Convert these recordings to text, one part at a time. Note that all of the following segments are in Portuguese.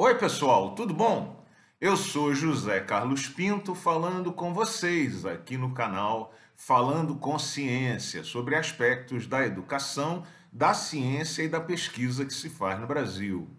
Oi, pessoal, tudo bom? Eu sou José Carlos Pinto falando com vocês aqui no canal Falando com Ciência sobre aspectos da educação, da ciência e da pesquisa que se faz no Brasil.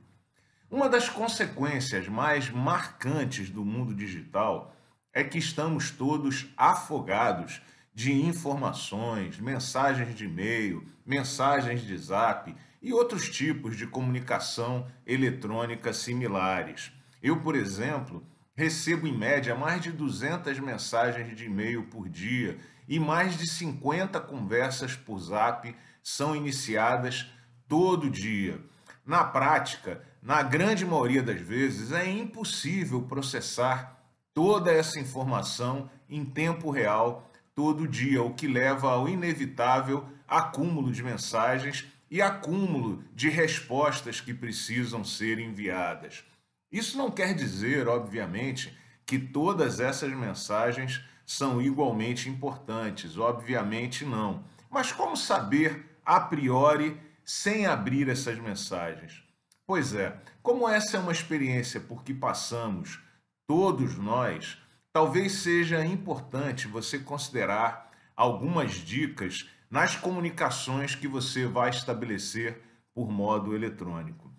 Uma das consequências mais marcantes do mundo digital é que estamos todos afogados de informações, mensagens de e-mail, mensagens de zap e outros tipos de comunicação eletrônica similares. Eu, por exemplo, recebo em média mais de 200 mensagens de e-mail por dia e mais de 50 conversas por zap são iniciadas todo dia. Na prática, na grande maioria das vezes, é impossível processar toda essa informação em tempo real todo dia, o que leva ao inevitável acúmulo de mensagens e acúmulo de respostas que precisam ser enviadas. Isso não quer dizer, obviamente, que todas essas mensagens são igualmente importantes, obviamente não. Mas como saber a priori sem abrir essas mensagens? Pois é, como essa é uma experiência por que passamos todos nós, talvez seja importante você considerar algumas dicas nas comunicações que você vai estabelecer por modo eletrônico.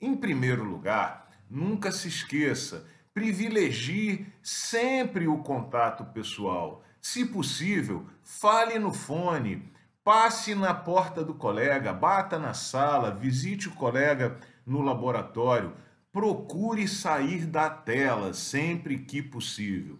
Em primeiro lugar, nunca se esqueça, privilegie sempre o contato pessoal. Se possível, fale no fone, passe na porta do colega, bata na sala, visite o colega no laboratório. Procure sair da tela sempre que possível.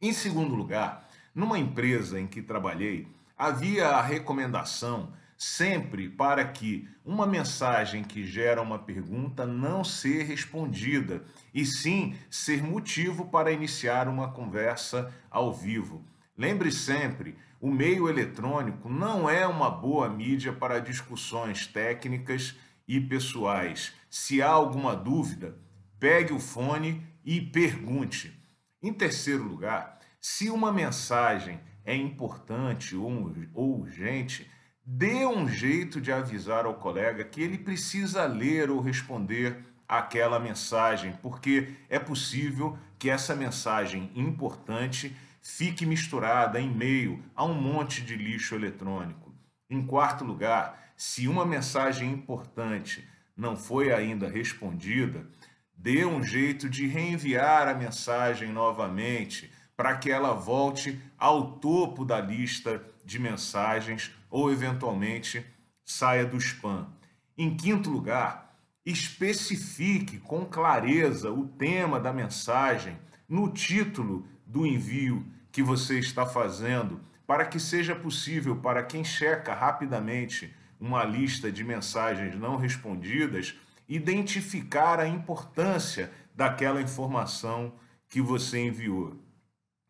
Em segundo lugar, numa empresa em que trabalhei, havia a recomendação sempre para que uma mensagem que gera uma pergunta não ser respondida, e sim ser motivo para iniciar uma conversa ao vivo. Lembre sempre, o meio eletrônico não é uma boa mídia para discussões técnicas e pessoais. Se há alguma dúvida, pegue o fone e pergunte. Em terceiro lugar, se uma mensagem é importante ou, urgente, dê um jeito de avisar ao colega que ele precisa ler ou responder aquela mensagem, porque é possível que essa mensagem importante fique misturada em meio a um monte de lixo eletrônico. Em quarto lugar, se uma mensagem importante não foi ainda respondida, dê um jeito de reenviar a mensagem novamente para que ela volte ao topo da lista de mensagens ou, eventualmente, saia do spam. Em quinto lugar, especifique com clareza o tema da mensagem no título do envio que você está fazendo, para que seja possível para quem checa rapidamente uma lista de mensagens não respondidas identificar a importância daquela informação que você enviou.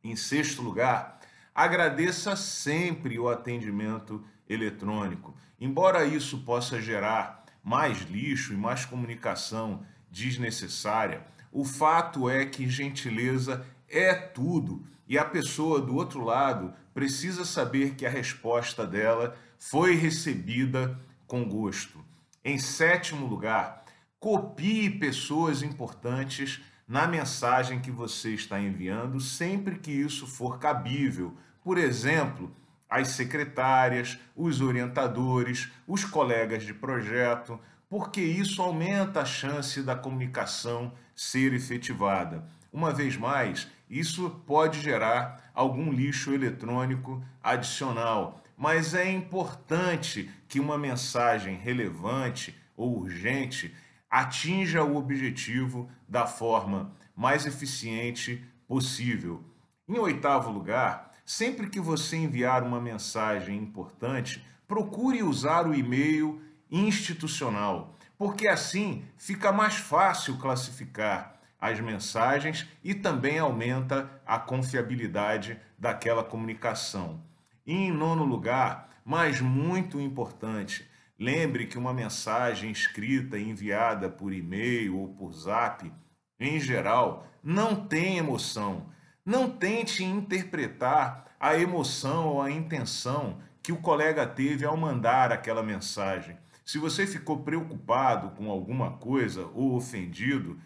Em sexto lugar, agradeça sempre o atendimento eletrônico. Embora isso possa gerar mais lixo e mais comunicação desnecessária, o fato é que gentileza é tudo e a pessoa do outro lado precisa saber que a resposta dela foi recebida com gosto. Em sétimo lugar, copie pessoas importantes na mensagem que você está enviando, sempre que isso for cabível. Por exemplo, as secretárias, os orientadores, os colegas de projeto, porque isso aumenta a chance da comunicação ser efetivada. Uma vez mais, isso pode gerar algum lixo eletrônico adicional, mas é importante que uma mensagem relevante ou urgente atinja o objetivo da forma mais eficiente possível. Em oitavo lugar, sempre que você enviar uma mensagem importante, procure usar o e-mail institucional, porque assim fica mais fácil classificar as mensagens e também aumenta a confiabilidade daquela comunicação. E em nono lugar, mas muito importante, Lembre que uma mensagem escrita enviada por e-mail ou por zap, em geral, não tem emoção. Não tente interpretar a emoção ou a intenção que o colega teve ao mandar aquela mensagem. Se você ficou preocupado com alguma coisa ou ofendido,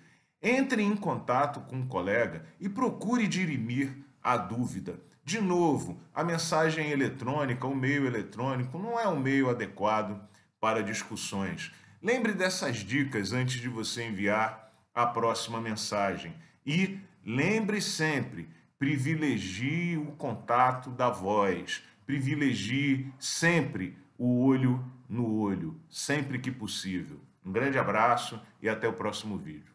Entre em contato com um colega e procure dirimir a dúvida. De novo, a mensagem eletrônica, o meio eletrônico, não é um meio adequado para discussões. Lembre dessas dicas antes de você enviar a próxima mensagem. E lembre sempre, privilegie o contato da voz, privilegie sempre o olho no olho, sempre que possível. Um grande abraço e até o próximo vídeo.